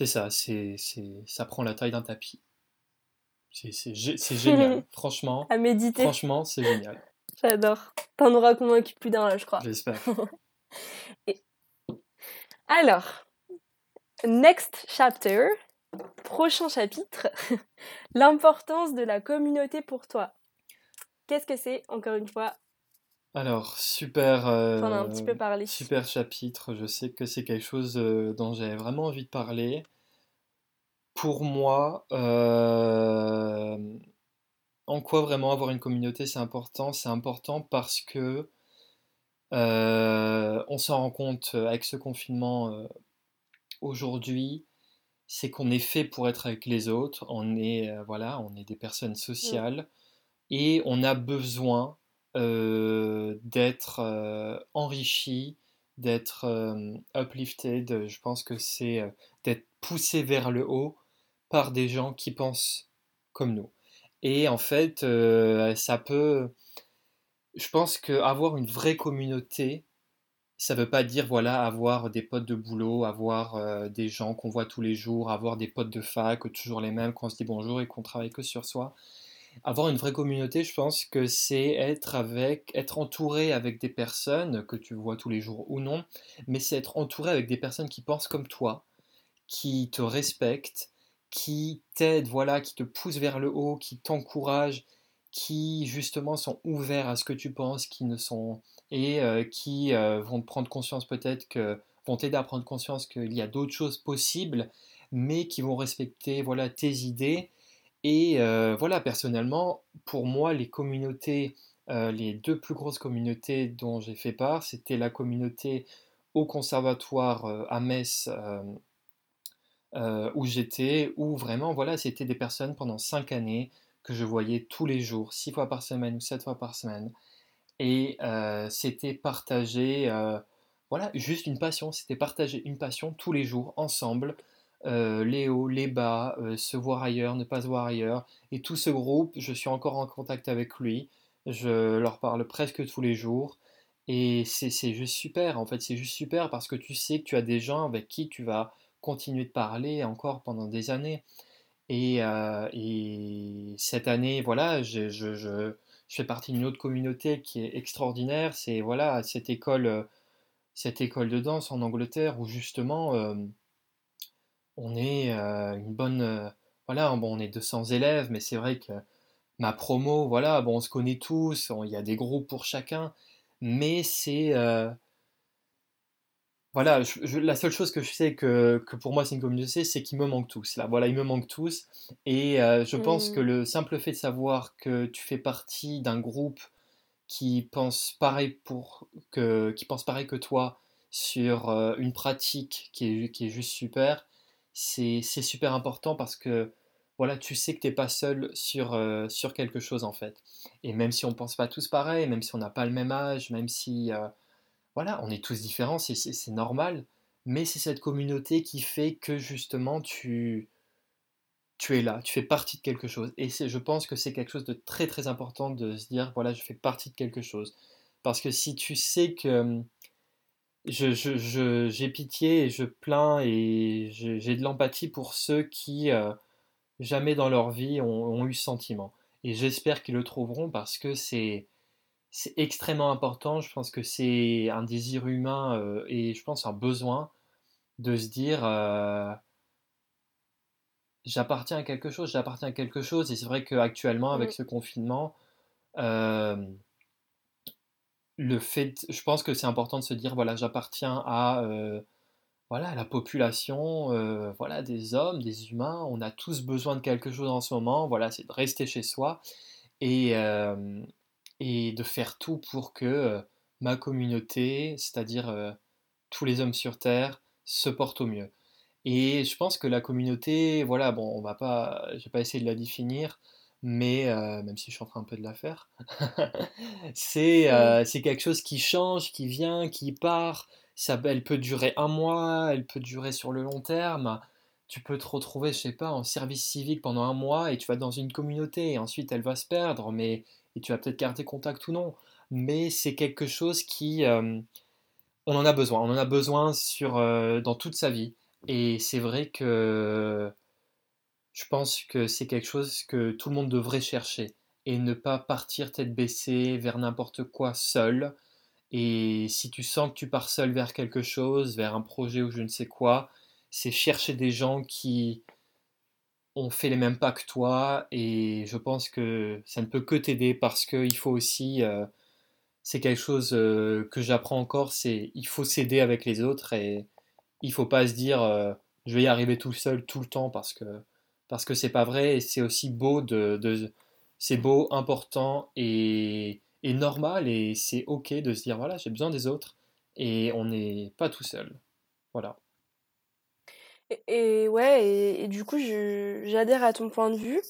C'est ça, c'est, c'est, ça prend la taille d'un tapis. C'est, génial, franchement. À méditer. Franchement, c'est génial. J'adore. T'en auras convaincu plus d'un là, je crois. J'espère. Alors, next chapter, prochain chapitre, l'importance de la communauté pour toi. Qu'est-ce que c'est, encore une fois Alors, super, T'en as un petit peu euh, parlé. super chapitre. Je sais que c'est quelque chose euh, dont j'avais vraiment envie de parler. Pour moi, euh, en quoi vraiment avoir une communauté, c'est important? C'est important parce que on s'en rend compte avec ce confinement aujourd'hui, c'est qu'on est fait pour être avec les autres. On est, voilà, on est des personnes Mm. sociales et on a besoin euh, d'être euh, enrichi, d'être euh, uplifted. Je pense que c'est d'être poussé vers le haut par des gens qui pensent comme nous. Et en fait, ça peut. Je pense qu'avoir une vraie communauté, ça veut pas dire voilà avoir des potes de boulot, avoir des gens qu'on voit tous les jours, avoir des potes de fac, toujours les mêmes, qu'on se dit bonjour et qu'on travaille que sur soi. Avoir une vraie communauté, je pense que c'est être avec, être entouré avec des personnes que tu vois tous les jours ou non, mais c'est être entouré avec des personnes qui pensent comme toi, qui te respectent, qui t'aident, voilà, qui te poussent vers le haut, qui t'encouragent, qui justement sont ouverts à ce que tu penses, qui ne sont et euh, qui euh, vont prendre conscience peut-être que vont t'aider à prendre conscience qu'il y a d'autres choses possibles, mais qui vont respecter voilà tes idées. Et euh, voilà, personnellement, pour moi, les communautés, euh, les deux plus grosses communautés dont j'ai fait part, c'était la communauté au conservatoire euh, à Metz où j'étais, où vraiment, voilà, c'était des personnes pendant cinq années que je voyais tous les jours, six fois par semaine ou sept fois par semaine. Et c'était partager, euh, voilà, juste une passion, c'était partager une passion tous les jours ensemble, euh, les hauts, les bas, euh, se voir ailleurs, ne pas se voir ailleurs. Et tout ce groupe, je suis encore en contact avec lui, je leur parle presque tous les jours. Et c'est juste super, en fait, c'est juste super parce que tu sais que tu as des gens avec qui tu vas continuer de parler encore pendant des années. Et, euh, et cette année, voilà, je, je, fais partie d'une autre communauté qui est extraordinaire. C'est voilà, cette école, euh, cette école de danse en Angleterre où justement on est euh, une bonne. euh, voilà, bon, on est 200 élèves, mais c'est vrai que ma promo, voilà, bon, on se connaît tous, on- il y a des groupes pour chacun, mais c'est. euh, voilà, je- je- la seule chose que je sais que, que pour moi c'est une communauté, c'est qu'ils me manquent tous. Là, voilà, ils me manquent tous. Et euh, je pense que Mm. le simple fait de savoir que tu fais partie d'un groupe qui pense pareil pour que, qui pense pareil que toi sur euh, une pratique qui est, qui est juste super, c'est, super important parce que voilà, tu sais que t'es pas seul sur, euh, sur quelque chose en fait. Et même si on pense pas tous pareil, même si on n'a pas le même âge, même si euh, voilà, on est tous différents, c'est normal, mais c'est cette communauté qui fait que justement tu, tu es là, tu fais partie de quelque chose. Et je pense que c'est quelque chose de très très important de se dire, voilà, je fais partie de quelque chose. Parce que si tu sais que je, je- je- j'ai pitié et je plains et je- j'ai de l'empathie pour ceux qui euh, jamais dans leur vie ont, ont eu ce sentiment. Et j'espère qu'ils le trouveront parce que c'est c'est extrêmement important. Je pense que c'est un désir humain euh, et je pense un besoin de se dire euh, j'appartiens à quelque chose, j'appartiens à quelque chose. Et c'est vrai qu'actuellement, avec Mm. ce confinement, euh, le fait, je pense que c'est important de se dire voilà, j'appartiens à euh, voilà, la population, euh, voilà, des hommes, des humains. On a tous besoin de quelque chose en ce moment. Voilà, c'est de rester chez soi et, euh, et de faire tout pour que ma communauté, c'est-à-dire tous les hommes sur Terre, se portent au mieux. Et je pense que la communauté, voilà, bon, on va pas, je vais pas essayer de la définir, mais euh, même si je suis en train un peu de la faire, c'est euh, c'est quelque chose qui change, qui vient, qui part. Ça, elle peut durer un mois, elle peut durer sur le long terme. Tu peux te retrouver, je sais pas, en service civique pendant un mois et tu vas dans une communauté et ensuite elle va se perdre, mais et tu vas peut-être garder contact ou non. Mais c'est quelque chose qui, euh, on en a besoin. On en a besoin sur, dans toute sa vie. Et c'est vrai que je pense que c'est quelque chose que tout le monde devrait chercher et ne pas partir tête baissée vers n'importe quoi seul? Et si tu sens que tu pars seul vers quelque chose, vers un projet ou je ne sais quoi, c'est chercher des gens qui ont fait les mêmes pas que toi. Et je pense que ça ne peut que t'aider parce qu'il faut aussi, euh, c'est quelque chose euh, que j'apprends encore, c'est il faut s'aider avec les autres et il faut pas se dire euh, je vais y arriver tout seul tout le temps parce que parce que c'est pas vrai et c'est aussi beau de, de c'est beau, important et, et normal et c'est ok de se dire voilà j'ai besoin des autres et on n'est pas tout seul. Voilà. Et, ouais, et, du coup, j'adhère à ton point de vue.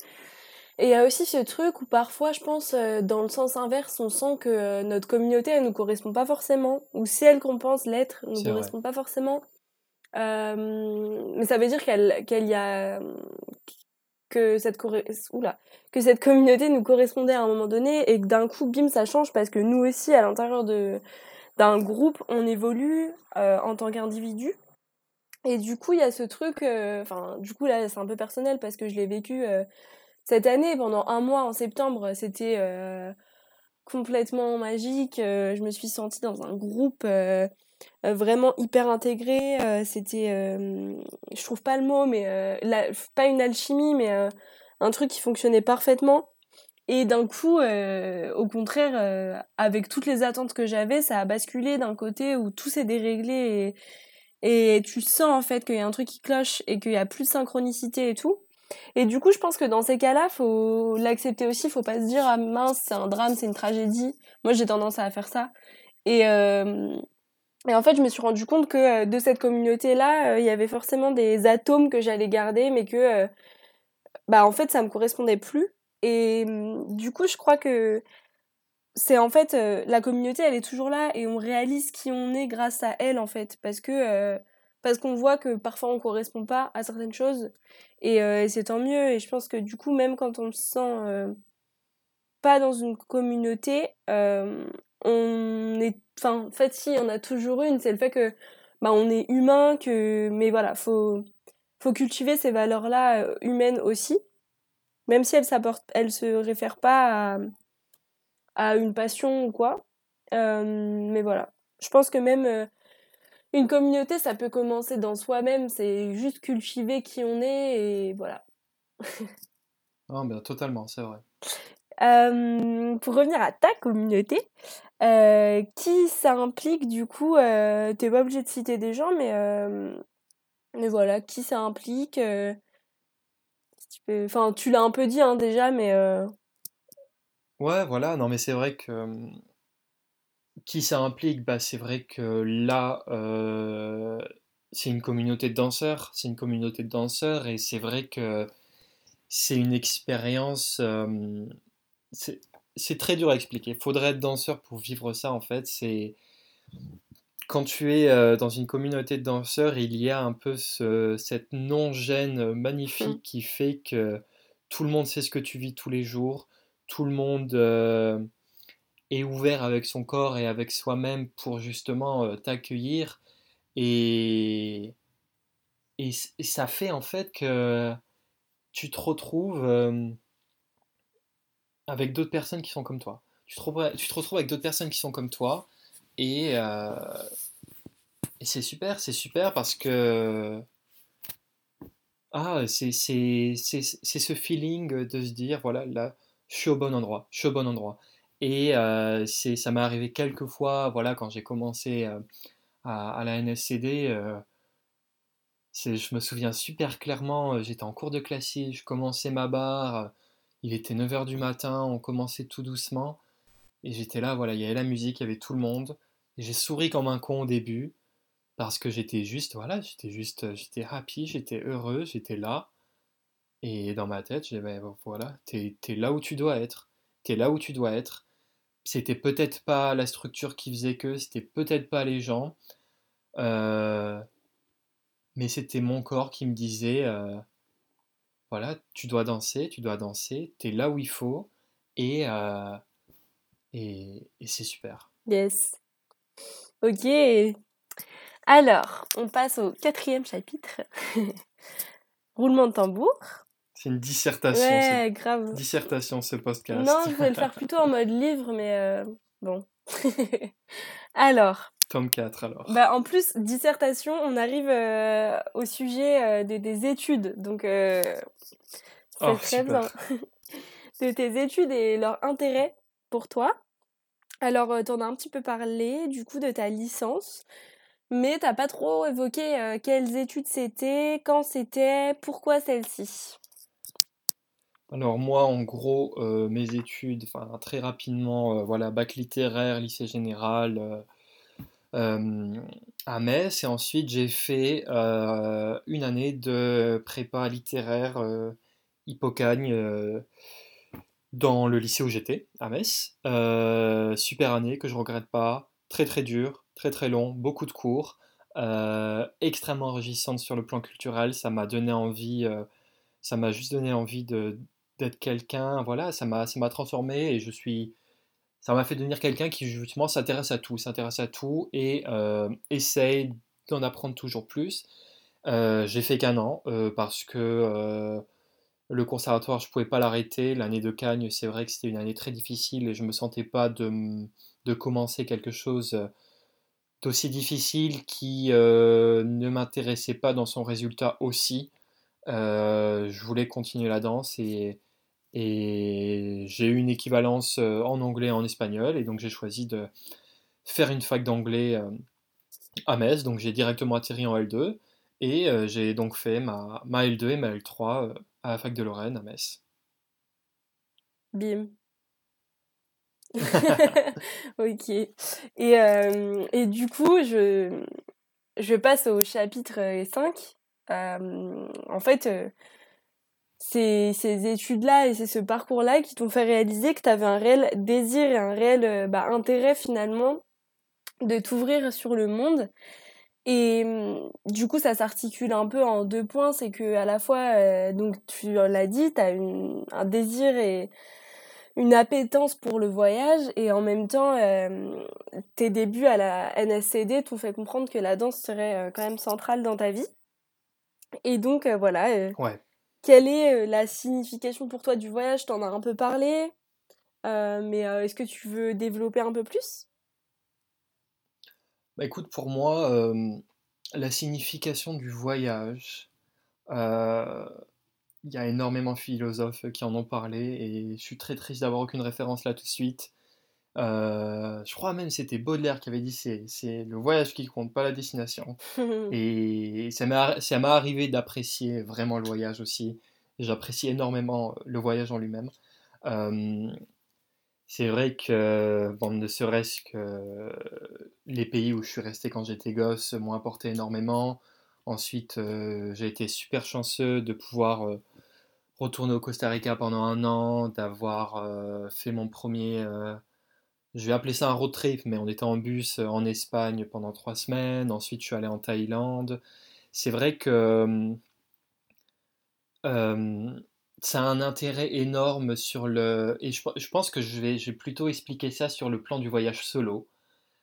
Et il y a aussi ce truc où parfois, je pense, euh, dans le sens inverse, on sent que euh, notre communauté, elle nous correspond pas forcément, ou celle qu'on pense l'être, ne nous correspond pas forcément. Euh, mais ça veut dire qu'elle y a que cette Oula, que cette communauté nous correspondait à un moment donné et que d'un coup bim ça change parce que nous aussi à l'intérieur de d'un groupe on évolue en tant qu'individu et du coup, il y a ce truc, euh, enfin, du coup, là, c'est un peu personnel parce que je l'ai vécu euh, cette année, pendant un mois en septembre, c'était euh, complètement magique. je me suis sentie dans un groupe vraiment hyper intégré. c'était, je trouve pas le mot, mais pas une alchimie, mais un truc qui fonctionnait parfaitement. Et d'un coup, au contraire, avec toutes les attentes que j'avais, ça a basculé d'un côté où tout s'est déréglé et tu sens en fait qu'il y a un truc qui cloche et qu'il y a plus de synchronicité et tout. Et du coup, je pense que dans ces cas-là, faut l'accepter aussi. Faut pas se dire ah mince, c'est un drame, c'est une tragédie. Moi, j'ai tendance à faire ça. Et euh, et en fait, je me suis rendu compte que euh, de cette communauté-là, euh, il y avait forcément des atomes que j'allais garder, mais que bah en fait, ça me correspondait plus. Et du coup, je crois que c'est en fait euh, la communauté elle est toujours là et on réalise qui on est grâce à elle en fait parce que euh, parce qu'on voit que parfois on correspond pas à certaines choses et, euh, c'est tant mieux et je pense que du coup même quand on se sent pas dans une communauté on est enfin en fait si on a toujours une c'est le fait que bah on est humain que mais voilà faut faut cultiver ces valeurs là humaines aussi même si elles s'apportent elles se réfèrent pas à à une passion ou quoi. Euh, mais voilà. Je pense que même euh, une communauté, ça peut commencer dans soi-même. C'est juste cultiver qui on est et voilà. ah, ben, totalement, c'est vrai. Euh, pour revenir à ta communauté, qui ça implique du coup T'es pas obligé de citer des gens, mais, mais voilà, qui ça implique Enfin, tu l'as un peu dit hein, déjà, mais Ouais, voilà, non mais c'est vrai que qui ça implique, bah c'est vrai que là, euh, c'est une communauté de danseurs, c'est une communauté de danseurs et c'est vrai que c'est une expérience, euh, c'est très dur à expliquer. Faudrait être danseur pour vivre ça en fait. C'est quand tu es euh, dans une communauté de danseurs, il y a un peu cette non-gêne magnifique mmh. qui fait que tout le monde sait ce que tu vis tous les jours tout le monde euh, est ouvert avec son corps et avec soi-même pour justement euh, t'accueillir. Et, et, ça fait en fait que tu te retrouves avec d'autres personnes qui sont comme toi. Tu te, retrouves avec d'autres personnes qui sont comme toi. Et, et c'est super, c'est super parce que ah, c'est ce feeling de se dire, voilà, là, je suis au bon endroit, je suis au bon endroit. Et euh, ça m'est arrivé quelques fois, voilà, quand j'ai commencé euh, à, la NSCD, euh, je me souviens super clairement, j'étais en cours de classique, je commençais ma barre, il était 9h du matin, on commençait tout doucement, et j'étais là, voilà, il y avait la musique, il y avait tout le monde, j'ai souri comme un con au début, parce que j'étais juste, voilà, j'étais juste, j'étais happy, j'étais heureux, j'étais là, et dans ma tête, j'ai ben voilà, t'es es là où tu dois être. T'es là où tu dois être. C'était peut-être pas la structure qui faisait que, c'était peut-être pas les gens. Euh, mais c'était mon corps qui me disait euh, voilà, tu dois danser, tu dois danser, t'es là où il faut. Et, euh, et, et c'est super. Yes. Ok. Alors, on passe au quatrième chapitre. Roulement de tambour. C'est une dissertation. Ouais, grave. Dissertation, ce podcast. Non, je voulais le faire plutôt en mode livre, mais euh, bon. alors. Tome 4, alors. Bah, en plus, dissertation, on arrive euh, au sujet euh, des, études. Donc, c'est oh, très bien. de tes études et leur intérêt pour toi. Alors, tu en as un petit peu parlé, du coup, de ta licence mais t'as pas trop évoqué quelles études c'était, quand c'était, pourquoi celle-ci? Alors moi, en gros, mes études, enfin très rapidement, voilà, bac littéraire, lycée général à Metz, et ensuite j'ai fait une année de prépa littéraire Hippocagne dans le lycée où j'étais, à Metz. super année que je regrette pas, très très dur, très très long, beaucoup de cours, euh, extrêmement enrichissante sur le plan culturel. Ça m'a donné envie, euh, ça m'a juste donné envie d'être quelqu'un. Voilà, ça m'a transformé et je suis, ça m'a fait devenir quelqu'un qui justement s'intéresse à tout, s'intéresse à tout et euh, essaye d'en apprendre toujours plus. j'ai fait qu'un an parce que le conservatoire, je pouvais pas l'arrêter. L'année de Cagnes, c'est vrai que c'était une année très difficile et je me sentais pas de, commencer quelque chose aussi difficile qui euh, ne m'intéressait pas dans son résultat aussi. Euh, je voulais continuer la danse et, et j'ai eu une équivalence euh, en anglais et en espagnol et donc j'ai choisi de faire une fac d'anglais à Metz. Donc j'ai directement atterri en L2 et j'ai donc fait ma, ma, L2 et ma L3 à la fac de Lorraine à Metz. Bim. ok. Et, euh, et, du coup, je, je passe au chapitre 5. Euh, en fait, euh, c'est ces études-là et c'est ce parcours-là qui t'ont fait réaliser que tu avais un réel désir et un réel bah, intérêt finalement de t'ouvrir sur le monde. Et du coup, ça s'articule un peu en deux points. C'est que à la fois, donc tu l'as dit, tu as un désir et une appétence pour le voyage et en même temps euh, tes débuts à la NSCD t'ont fait comprendre que la danse serait euh, quand même centrale dans ta vie. Et donc euh, voilà. ouais. Quelle est la signification pour toi du voyage? T'en as un peu parlé, mais est-ce que tu veux développer un peu plus? Bah écoute, pour moi, la signification du voyage, il y a énormément de philosophes qui en ont parlé et je suis très triste d'avoir aucune référence là tout de suite. Euh, je crois même que c'était Baudelaire qui avait dit c'est, c'est le voyage qui compte, pas la destination. et ça m'a, ça m'a arrivé d'apprécier vraiment le voyage aussi. J'apprécie énormément le voyage en lui-même. Euh, c'est vrai que, bon, ne serait-ce que les pays où je suis resté quand j'étais gosse m'ont apporté énormément. Ensuite, euh, j'ai été super chanceux de pouvoir retourner au Costa Rica pendant un an, d'avoir euh, fait mon premier, je vais appeler ça un road trip, mais on était en bus euh, en Espagne pendant trois semaines. Ensuite, je suis allé en Thaïlande. C'est vrai que ça a un intérêt énorme sur le. Et je, pense que je vais, plutôt expliquer ça sur le plan du voyage solo.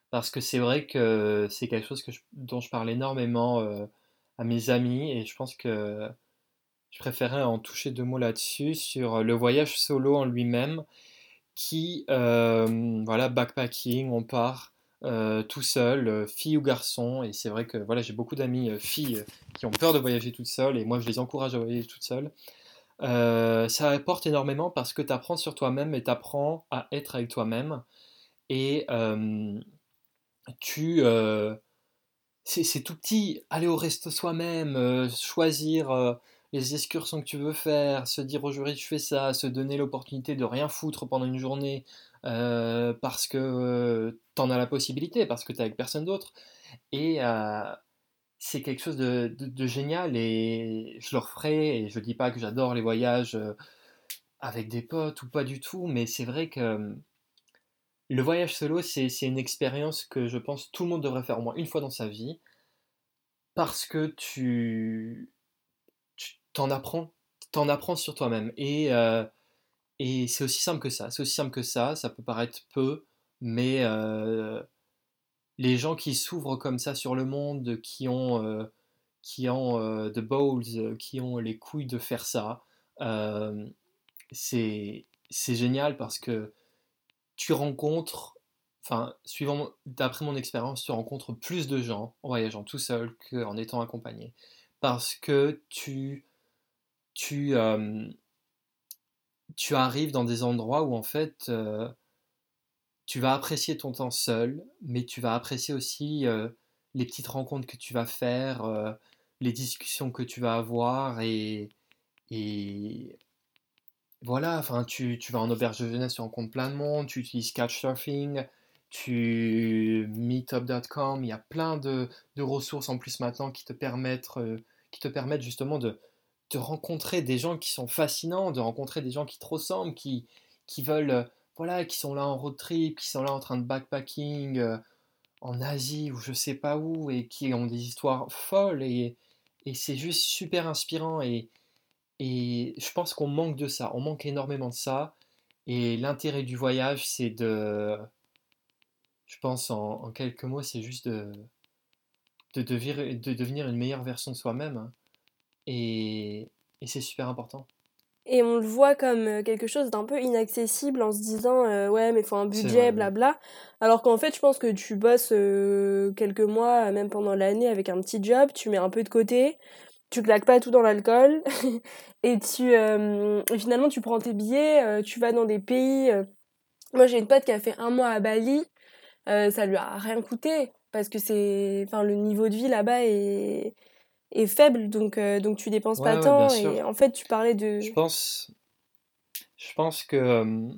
Parce que c'est vrai que c'est quelque chose dont je parle énormément à mes amis et je pense que je préférais en toucher deux mots là-dessus, sur euh, le voyage solo en lui-même, qui, euh, voilà, backpacking, on part euh, tout seul, fille ou garçon, et c'est vrai que voilà, j'ai beaucoup d'amis filles qui ont peur de voyager toutes seules, et moi je les encourage à voyager toutes seules. ça apporte énormément parce que tu apprends sur toi-même et tu apprends à être avec toi-même, et tu c'est tout petit, aller au resto soi-même, choisir les excursions que tu veux faire, se dire aujourd'hui je fais ça, se donner l'opportunité de rien foutre pendant une journée euh, parce que euh, tu en as la possibilité, parce que tu es avec personne d'autre. Et euh, c'est quelque chose de, génial et je le referai. Et je dis pas que j'adore les voyages avec des potes ou pas du tout, mais c'est vrai que le voyage solo, c'est une expérience que je pense tout le monde devrait faire au moins une fois dans sa vie parce que tu t'en apprends, t'en apprends sur toi-même. Et, euh, et c'est aussi simple que ça. C'est aussi simple que ça. Ça peut paraître peu, mais euh, les gens qui s'ouvrent comme ça sur le monde, qui ont, euh, qui ont the balls, qui ont les couilles de faire ça, c'est génial parce que tu rencontres, enfin, suivant, d'après mon expérience, tu rencontres plus de gens en voyageant tout seul qu'en étant accompagné. Parce que tu, tu, arrives dans des endroits où en fait tu vas apprécier ton temps seul, mais tu vas apprécier aussi les petites rencontres que tu vas faire, les discussions que tu vas avoir et, voilà, enfin tu, vas en auberge de jeunesse, tu rencontres plein de monde, tu utilises Couchsurfing, tu meetup.com, il y a plein de, de, ressources en plus maintenant qui te permettent, qui te permettent justement de, de rencontrer des gens qui sont fascinants, de rencontrer des gens qui te ressemblent, qui, qui veulent, voilà, qui sont là en road trip, qui sont là en train de backpacking euh, en Asie ou je sais pas où et qui ont des histoires folles et, et c'est juste super inspirant et, je pense qu'on manque de ça, on manque énormément de ça et l'intérêt du voyage c'est de, je pense en, quelques mots, c'est juste de, devenir une meilleure version de soi-même. Hein. Et, c'est super important. Et on le voit comme euh, quelque chose d'un peu inaccessible en se disant euh, ouais mais faut un budget blabla. Alors qu'en fait je pense que tu bosses euh, quelques mois même pendant l'année avec un petit job tu mets un peu de côté tu claques pas tout dans l'alcool et tu finalement tu prends tes billets tu vas dans des pays moi j'ai une pote qui a fait un mois à Bali ça lui a rien coûté parce que c'est enfin le niveau de vie là-bas est est faible, donc, euh, donc tu dépenses pas tant. Et en fait, tu parlais de. Je pense, je pense que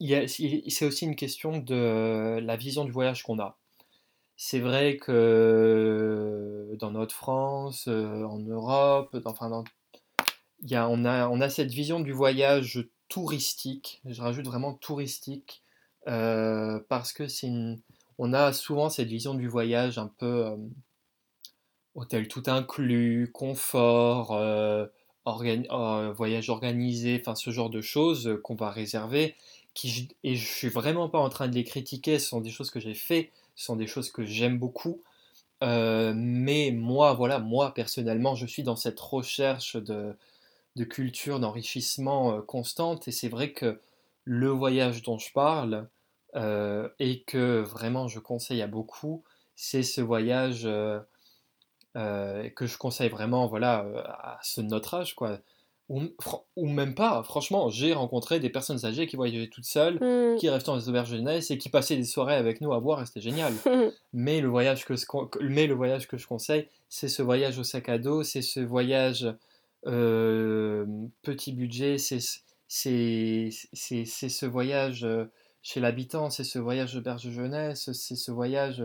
c'est aussi une question de la vision du voyage qu'on a. C'est vrai que dans notre France, euh, en Europe, enfin, y a, on, a, on a cette vision du voyage touristique, je rajoute vraiment touristique, euh, parce que c'est on a souvent cette vision du voyage un peu hôtel tout inclus, confort, euh, euh, voyage organisé, enfin ce genre de choses qu'on va réserver. Et je suis vraiment pas en train de les critiquer, ce sont des choses que j'ai fait, ce sont des choses que j'aime beaucoup. Euh, mais moi, voilà, moi personnellement, je suis dans cette recherche de, de culture, d'enrichissement constante. Et c'est vrai que le voyage dont je parle et que vraiment je conseille à beaucoup, c'est ce voyage euh, que je conseille vraiment voilà, euh, à ce notre âge, quoi. Ou, ou même pas, franchement, j'ai rencontré des personnes âgées qui voyageaient toutes seules, mmh. qui restaient dans des auberges jeunesse et qui passaient des soirées avec nous à boire et c'était génial. mais, le voyage que, mais le voyage que je conseille, c'est ce voyage au sac à dos, c'est ce voyage euh, petit budget, c'est ce voyage chez l'habitant, c'est ce voyage auberge jeunesse, c'est ce voyage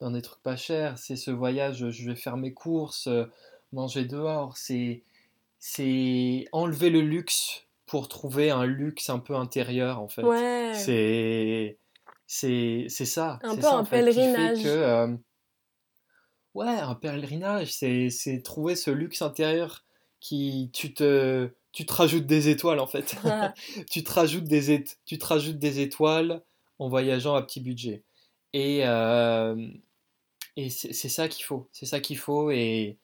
dans des trucs pas chers, c'est ce voyage, je vais faire mes courses, euh, manger dehors, c'est c'est enlever le luxe pour trouver un luxe un peu intérieur en fait. Ouais. C'est c'est c'est ça. Un peu un pèlerinage. Euh, ouais, un pèlerinage, c'est c'est trouver ce luxe intérieur qui tu te tu te rajoutes des étoiles en fait. tu te rajoutes des tu te rajoutes des étoiles en voyageant à petit budget. Et euh, et c'est ça qu'il faut, c'est ça qu'il faut et,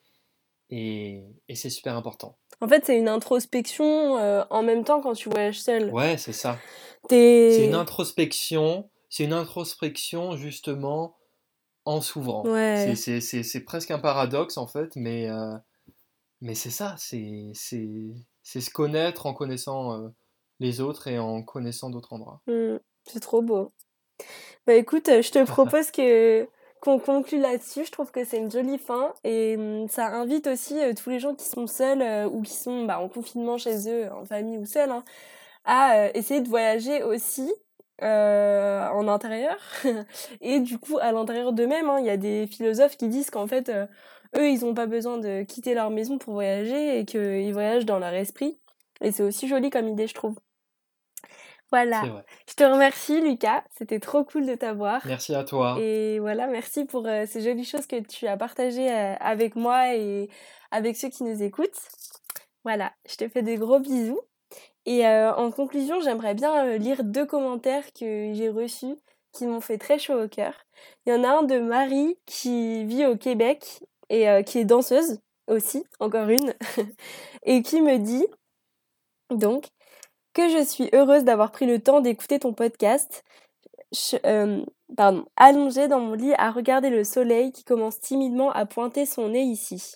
et, et c'est super important. En fait, c'est une introspection euh, en même temps quand tu voyages seul. Ouais, c'est ça. C'est une introspection, c'est une introspection justement en s'ouvrant. Ouais. C'est presque un paradoxe en fait, mais, euh, mais c'est ça, c'est se connaître en connaissant euh, les autres et en connaissant d'autres endroits. Mmh, c'est trop beau. Bah écoute, je te propose que qu'on conclut là-dessus. Je trouve que c'est une jolie fin et hum, ça invite aussi euh, tous les gens qui sont seuls euh, ou qui sont bah, en confinement chez eux, en famille ou seuls, hein, à euh, essayer de voyager aussi en intérieur et du coup à l'intérieur d'eux-mêmes. Hein. Il y a des philosophes qui disent qu'en fait, eux, ils n'ont pas besoin de quitter leur maison pour voyager et qu'ils voyagent dans leur esprit. Et c'est aussi joli comme idée, je trouve. Voilà. Je te remercie, Lucas. C'était trop cool de t'avoir. Merci à toi. Et voilà, merci pour euh, ces jolies choses que tu as partagées euh, avec moi et avec ceux qui nous écoutent. Voilà, je te fais des gros bisous. Et euh, en conclusion, j'aimerais bien lire deux commentaires que j'ai reçus qui m'ont fait très chaud au cœur. Il y en a un de Marie qui vit au Québec et qui est danseuse aussi, encore une, et qui me dit donc que je suis heureuse d'avoir pris le temps d'écouter ton podcast. Euh, pardon, allongée dans mon lit à regarder le soleil qui commence timidement à pointer son nez ici.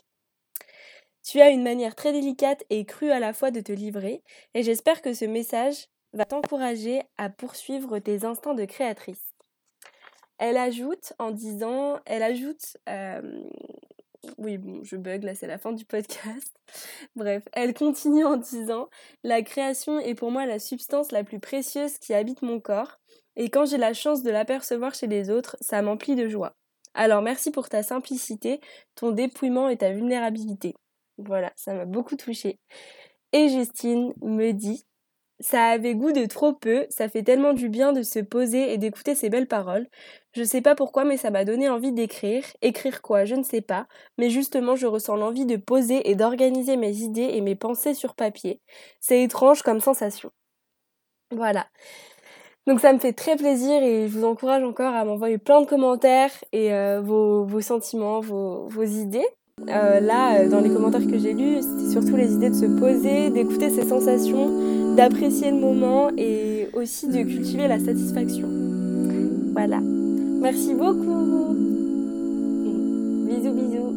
Tu as une manière très délicate et crue à la fois de te livrer, et j'espère que ce message va t'encourager à poursuivre tes instincts de créatrice. Elle ajoute en disant, elle ajoute, euh, oui bon, je bug là, c'est la fin du podcast. Bref, elle continue en disant, la création est pour moi la substance la plus précieuse qui habite mon corps, et quand j'ai la chance de l'apercevoir chez les autres, ça m'emplit de joie. Alors merci pour ta simplicité, ton dépouillement et ta vulnérabilité. Voilà, ça m'a beaucoup touchée. Et Justine me dit ça avait goût de trop peu, ça fait tellement du bien de se poser et d'écouter ces belles paroles. Je sais pas pourquoi, mais ça m'a donné envie d'écrire. Écrire quoi, je ne sais pas, mais justement, je ressens l'envie de poser et d'organiser mes idées et mes pensées sur papier. C'est étrange comme sensation. Voilà. Donc ça me fait très plaisir et je vous encourage encore à m'envoyer plein de commentaires et euh, vos, sentiments, vos idées. Euh, là, euh, dans les commentaires que j'ai lus, c'était surtout les idées de se poser, d'écouter ses sensations, d'apprécier le moment et aussi de cultiver la satisfaction. Voilà. Merci beaucoup. Bisous, bisous.